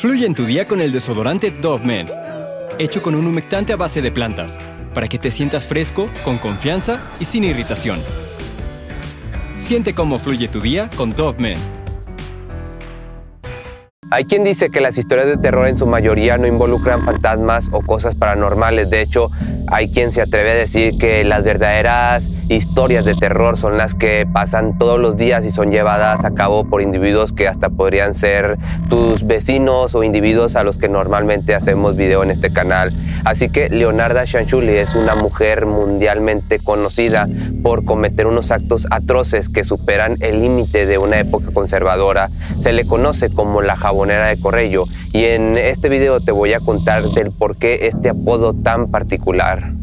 Fluye en tu día con el desodorante Dove Men, hecho con un humectante a base de plantas, para que te sientas fresco, con confianza y sin irritación. Siente cómo fluye tu día con Dove Men. Hay quien dice que las historias de terror en su mayoría no involucran fantasmas o cosas paranormales. De hecho, hay quien se atreve a decir que las verdaderas historias de terror son las que pasan todos los días y son llevadas a cabo por individuos que hasta podrían ser tus vecinos o individuos a los que normalmente hacemos video en este canal. Así que Leonarda Shanchuli es una mujer mundialmente conocida por cometer unos actos atroces que superan el límite de una época conservadora. Se le conoce como la jabonera de Corrello y en este video te voy a contar del por qué este apodo tan particular.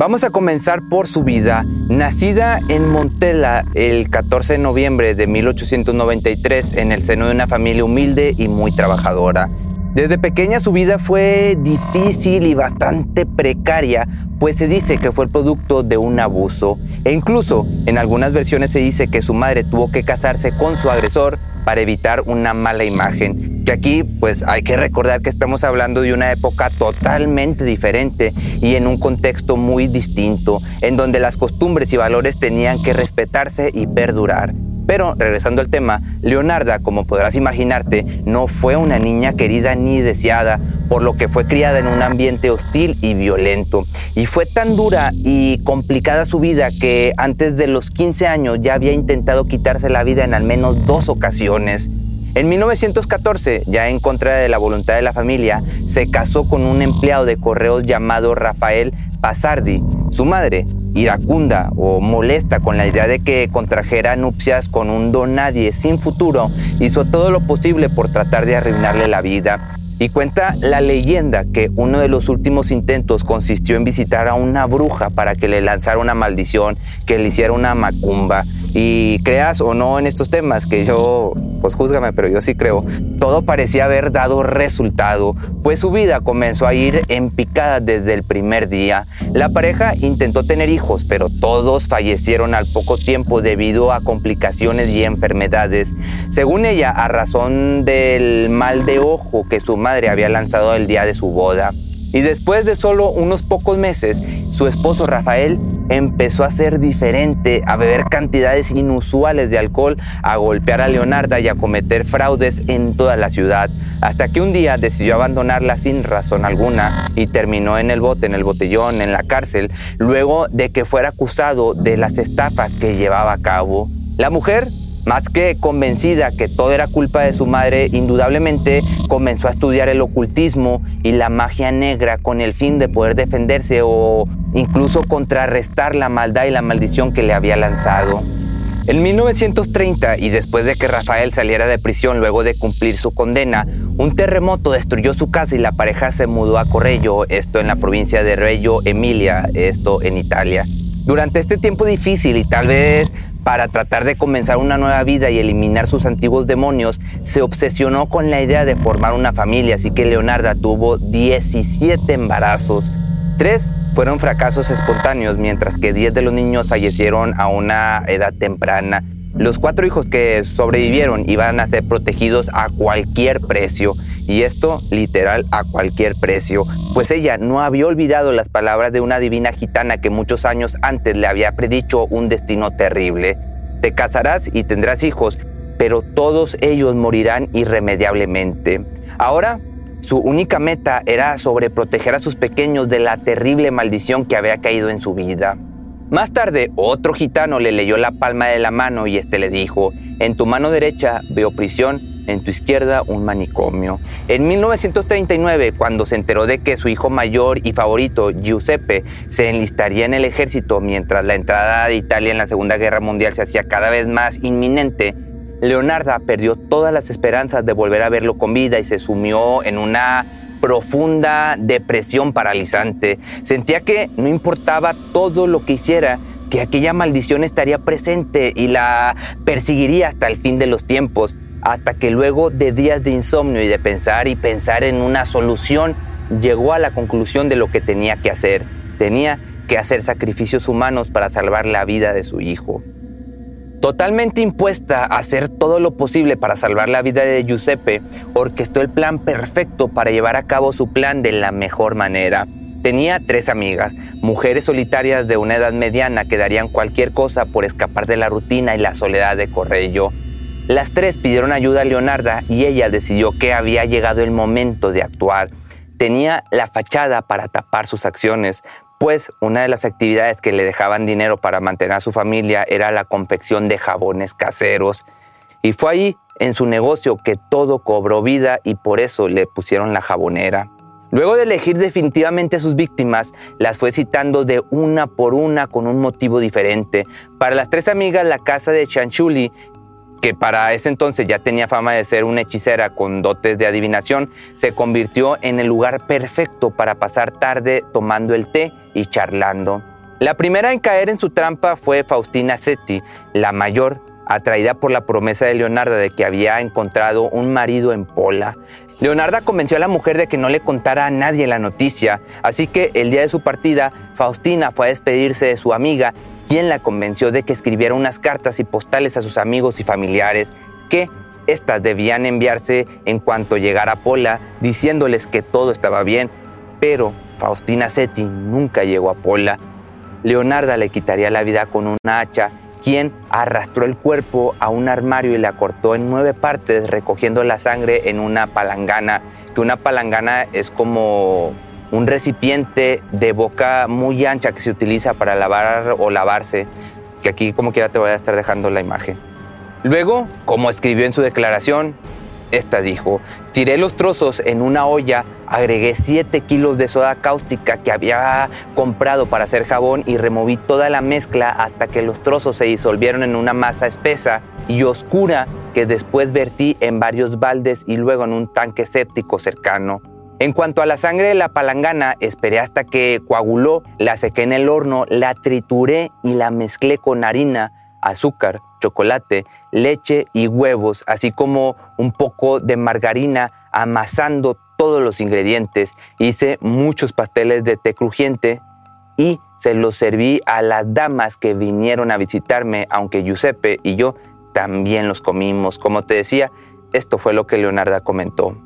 Vamos a comenzar por su vida. Nacida en Montela el 14 de noviembre de 1893 en el seno de una familia humilde y muy trabajadora. Desde pequeña su vida fue difícil y bastante precaria, pues se dice que fue el producto de un abuso. E incluso en algunas versiones se dice que su madre tuvo que casarse con su agresor para evitar una mala imagen. Que aquí pues hay que recordar que estamos hablando de una época totalmente diferente y en un contexto muy distinto, en donde las costumbres y valores tenían que respetarse y perdurar. Pero regresando al tema, Leonarda, como podrás imaginarte, no fue una niña querida ni deseada, por lo que fue criada en un ambiente hostil y violento. Y fue tan dura y complicada su vida que antes de los 15 años ya había intentado quitarse la vida en al menos dos ocasiones. En 1914, ya en contra de la voluntad de la familia, se casó con un empleado de correos llamado Rafael Pasardi. Su madre, iracunda o molesta con la idea de que contrajera nupcias con un don nadie sin futuro, hizo todo lo posible por tratar de arruinarle la vida. Y cuenta la leyenda que uno de los últimos intentos consistió en visitar a una bruja para que le lanzara una maldición, que le hiciera una macumba. Y creas o no en estos temas, que yo, pues júzgame, pero yo sí creo, todo parecía haber dado resultado, pues su vida comenzó a ir en picada desde el primer día. La pareja intentó tener hijos, pero todos fallecieron al poco tiempo debido a complicaciones y enfermedades. Según ella, a razón del mal de ojo que su madre había lanzado el día de su boda. Y después de solo unos pocos meses, su esposo Rafael empezó a ser diferente, a beber cantidades inusuales de alcohol, a golpear a Leonarda y a cometer fraudes en toda la ciudad, hasta que un día decidió abandonarla sin razón alguna y terminó en el bote, en el botellón, en la cárcel, luego de que fuera acusado de las estafas que llevaba a cabo. La mujer más que convencida que todo era culpa de su madre, indudablemente comenzó a estudiar el ocultismo y la magia negra con el fin de poder defenderse o incluso contrarrestar la maldad y la maldición que le había lanzado. En 1930, y después de que Rafael saliera de prisión luego de cumplir su condena, un terremoto destruyó su casa y la pareja se mudó a Correggio, esto en la provincia de Reggio Emilia, esto en Italia. Durante este tiempo difícil y tal vez para tratar de comenzar una nueva vida y eliminar sus antiguos demonios, se obsesionó con la idea de formar una familia, así que Leonarda tuvo 17 embarazos. Tres fueron fracasos espontáneos, mientras que 10 de los niños fallecieron a una edad temprana. Los cuatro hijos que sobrevivieron iban a ser protegidos a cualquier precio, y esto literal a cualquier precio, pues ella no había olvidado las palabras de una divina gitana que muchos años antes le había predicho un destino terrible. Te casarás y tendrás hijos, pero todos ellos morirán irremediablemente. Ahora, su única meta era sobreproteger a sus pequeños de la terrible maldición que había caído en su vida. Más tarde, otro gitano le leyó la palma de la mano y este le dijo, en tu mano derecha veo prisión, en tu izquierda un manicomio. En 1939, cuando se enteró de que su hijo mayor y favorito, Giuseppe, se enlistaría en el ejército mientras la entrada de Italia en la Segunda Guerra Mundial se hacía cada vez más inminente, Leonarda perdió todas las esperanzas de volver a verlo con vida y se sumió en una profunda depresión paralizante. Sentía que no importaba todo lo que hiciera, que aquella maldición estaría presente y la perseguiría hasta el fin de los tiempos, hasta que luego de días de insomnio y de pensar y pensar en una solución, llegó a la conclusión de lo que tenía que hacer. Tenía que hacer sacrificios humanos para salvar la vida de su hijo. Totalmente impuesta a hacer todo lo posible para salvar la vida de Giuseppe, orquestó el plan perfecto para llevar a cabo su plan de la mejor manera. Tenía tres amigas, mujeres solitarias de una edad mediana que darían cualquier cosa por escapar de la rutina y la soledad de Corrello. Las tres pidieron ayuda a Leonarda y ella decidió que había llegado el momento de actuar. Tenía la fachada para tapar sus acciones, pues una de las actividades que le dejaban dinero para mantener a su familia era la confección de jabones caseros. Y fue ahí, en su negocio, que todo cobró vida y por eso le pusieron la jabonera. Luego de elegir definitivamente a sus víctimas, las fue citando de una por una con un motivo diferente. Para las tres amigas, la casa de Chanchuli que para ese entonces ya tenía fama de ser una hechicera con dotes de adivinación, se convirtió en el lugar perfecto para pasar tarde tomando el té y charlando. La primera en caer en su trampa fue Faustina Setti, la mayor, atraída por la promesa de Leonarda de que había encontrado un marido en Pola. Leonarda convenció a la mujer de que no le contara a nadie la noticia, así que el día de su partida, Faustina fue a despedirse de su amiga quien la convenció de que escribiera unas cartas y postales a sus amigos y familiares que éstas debían enviarse en cuanto llegara Pola, diciéndoles que todo estaba bien, pero Faustina Setti nunca llegó a Pola. Leonarda le quitaría la vida con una hacha, quien arrastró el cuerpo a un armario y la cortó en nueve partes, recogiendo la sangre en una palangana, que una palangana es como un recipiente de boca muy ancha que se utiliza para lavar o lavarse, que aquí como quiera te voy a estar dejando la imagen. Luego, como escribió en su declaración, esta dijo, tiré los trozos en una olla, agregué 7 kilos de soda cáustica que había comprado para hacer jabón y removí toda la mezcla hasta que los trozos se disolvieron en una masa espesa y oscura que después vertí en varios baldes y luego en un tanque séptico cercano. En cuanto a la sangre de la palangana, esperé hasta que coaguló, la sequé en el horno, la trituré y la mezclé con harina, azúcar, chocolate, leche y huevos, así como un poco de margarina, amasando todos los ingredientes. Hice muchos pasteles de té crujiente y se los serví a las damas que vinieron a visitarme, aunque Giuseppe y yo también los comimos. Como te decía, esto fue lo que Leonarda comentó.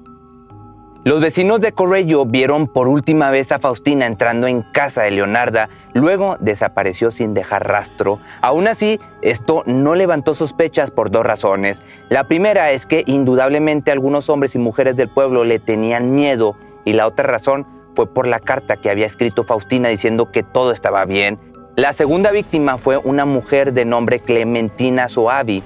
Los vecinos de Corrello vieron por última vez a Faustina entrando en casa de Leonarda, luego desapareció sin dejar rastro. Aún así, esto no levantó sospechas por dos razones. La primera es que indudablemente algunos hombres y mujeres del pueblo le tenían miedo y la otra razón fue por la carta que había escrito Faustina diciendo que todo estaba bien. La segunda víctima fue una mujer de nombre Clementina Soavi,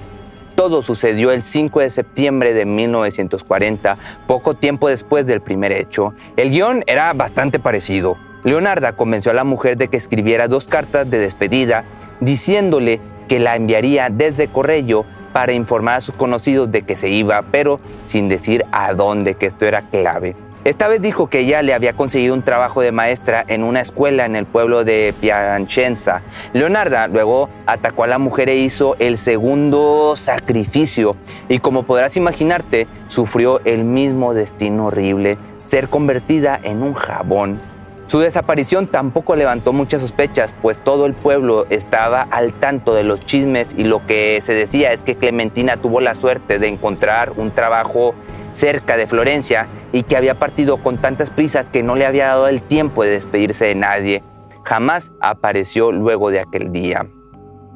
todo sucedió el 5 de septiembre de 1940, poco tiempo después del primer hecho. El guion era bastante parecido. Leonarda convenció a la mujer de que escribiera dos cartas de despedida diciéndole que la enviaría desde Corrello para informar a sus conocidos de que se iba, pero sin decir a dónde, que esto era clave. Esta vez dijo que ella le había conseguido un trabajo de maestra en una escuela en el pueblo de Piacenza. Leonarda luego atacó a la mujer e hizo el segundo sacrificio y como podrás imaginarte, sufrió el mismo destino horrible, ser convertida en un jabón. Su desaparición tampoco levantó muchas sospechas, pues todo el pueblo estaba al tanto de los chismes y lo que se decía es que Clementina tuvo la suerte de encontrar un trabajo cerca de Florencia y que había partido con tantas prisas que no le había dado el tiempo de despedirse de nadie. Jamás apareció luego de aquel día.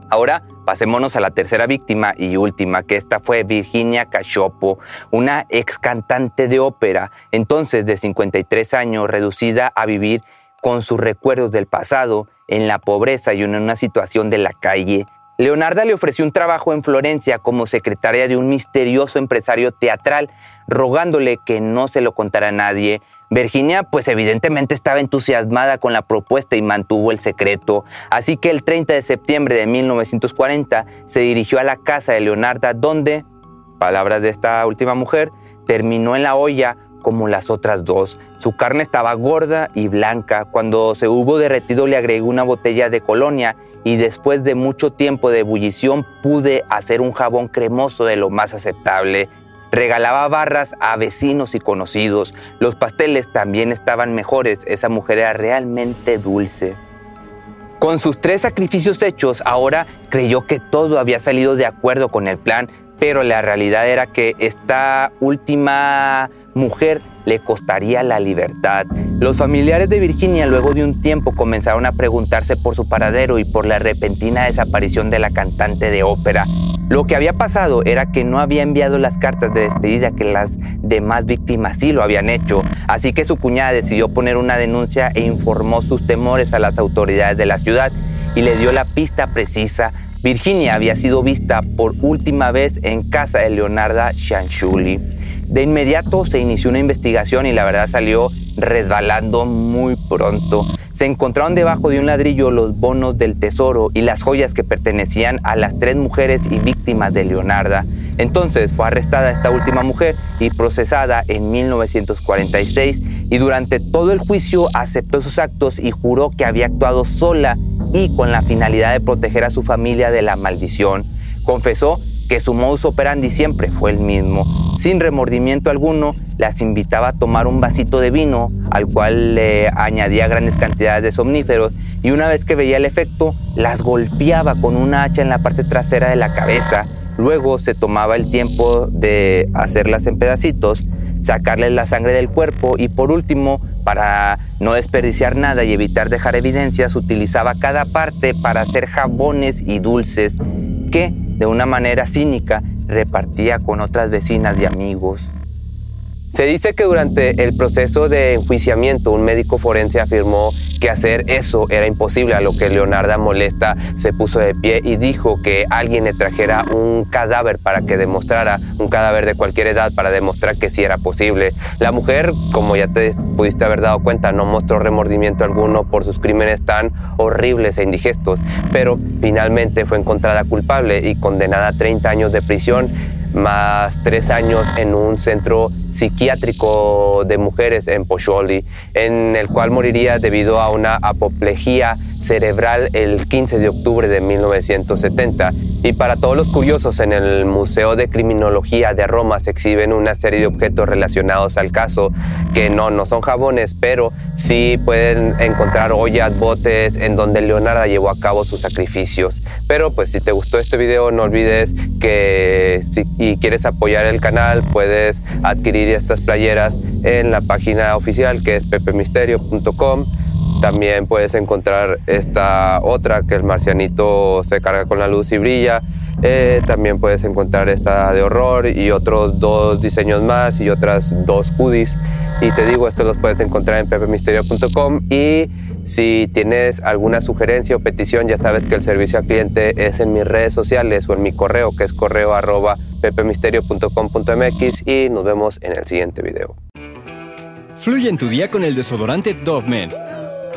Ahora pasémonos a la tercera víctima y última, que esta fue Virginia Cachopo, una ex cantante de ópera, entonces de 53 años, reducida a vivir con sus recuerdos del pasado, en la pobreza y en una situación de la calle, Leonarda le ofreció un trabajo en Florencia como secretaria de un misterioso empresario teatral, rogándole que no se lo contara a nadie. Virginia, pues evidentemente estaba entusiasmada con la propuesta y mantuvo el secreto, así que el 30 de septiembre de 1940 se dirigió a la casa de Leonarda donde palabras de esta última mujer, terminó en la olla como las otras dos. Su carne estaba gorda y blanca. Cuando se hubo derretido le agregué una botella de colonia y después de mucho tiempo de ebullición pude hacer un jabón cremoso de lo más aceptable. Regalaba barras a vecinos y conocidos. Los pasteles también estaban mejores. Esa mujer era realmente dulce. Con sus tres sacrificios hechos, ahora creyó que todo había salido de acuerdo con el plan, pero la realidad era que esta última mujer le costaría la libertad. Los familiares de Virginia luego de un tiempo comenzaron a preguntarse por su paradero y por la repentina desaparición de la cantante de ópera. Lo que había pasado era que no había enviado las cartas de despedida que las demás víctimas sí lo habían hecho, así que su cuñada decidió poner una denuncia e informó sus temores a las autoridades de la ciudad y le dio la pista precisa. Virginia había sido vista por última vez en casa de Leonarda Shanshuli. De inmediato se inició una investigación y la verdad salió resbalando muy pronto. Se encontraron debajo de un ladrillo los bonos del tesoro y las joyas que pertenecían a las tres mujeres y víctimas de Leonarda. Entonces fue arrestada esta última mujer y procesada en 1946 y durante todo el juicio aceptó sus actos y juró que había actuado sola y con la finalidad de proteger a su familia de la maldición. Confesó que su modus operandi siempre fue el mismo. Sin remordimiento alguno, las invitaba a tomar un vasito de vino, al cual le añadía grandes cantidades de somníferos, y una vez que veía el efecto, las golpeaba con una hacha en la parte trasera de la cabeza. Luego se tomaba el tiempo de hacerlas en pedacitos, sacarles la sangre del cuerpo y por último, para no desperdiciar nada y evitar dejar evidencias, utilizaba cada parte para hacer jabones y dulces que de una manera cínica, repartía con otras vecinas y amigos. Se dice que durante el proceso de enjuiciamiento un médico forense afirmó que hacer eso era imposible, a lo que Leonarda molesta se puso de pie y dijo que alguien le trajera un cadáver para que demostrara, un cadáver de cualquier edad para demostrar que sí era posible. La mujer, como ya te pudiste haber dado cuenta, no mostró remordimiento alguno por sus crímenes tan horribles e indigestos, pero finalmente fue encontrada culpable y condenada a 30 años de prisión más tres años en un centro psiquiátrico de mujeres en Pocholi, en el cual moriría debido a una apoplejía cerebral el 15 de octubre de 1970. Y para todos los curiosos, en el Museo de Criminología de Roma se exhiben una serie de objetos relacionados al caso, que no, no son jabones, pero sí pueden encontrar ollas, botes, en donde Leonardo llevó a cabo sus sacrificios. Pero pues si te gustó este video, no olvides que si quieres apoyar el canal, puedes adquirir estas playeras en la página oficial que es pepemisterio.com también puedes encontrar esta otra que el marcianito se carga con la luz y brilla. Eh, también puedes encontrar esta de horror y otros dos diseños más y otras dos hoodies. Y te digo, esto los puedes encontrar en pepemisterio.com y si tienes alguna sugerencia o petición, ya sabes que el servicio al cliente es en mis redes sociales o en mi correo, que es correo arroba pepemisterio.com.mx y nos vemos en el siguiente video. Fluye en tu día con el desodorante Dove Men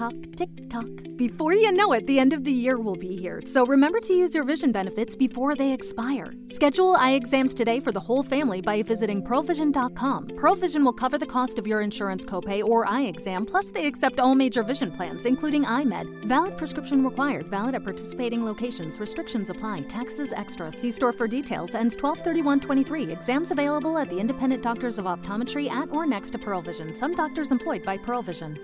Tock, tick tock. Before you know it, the end of the year will be here, so remember to use your vision benefits before they expire. Schedule eye exams today for the whole family by visiting PearlVision.com. PearlVision will cover the cost of your insurance copay or eye exam, plus they accept all major vision plans, including iMed. Valid prescription required, valid at participating locations. Restrictions apply. Taxes extra. See store for details. Ends 1231.23. Exams available at the independent doctors of optometry at or next to Pearl Vision. Some doctors employed by Pearl Vision.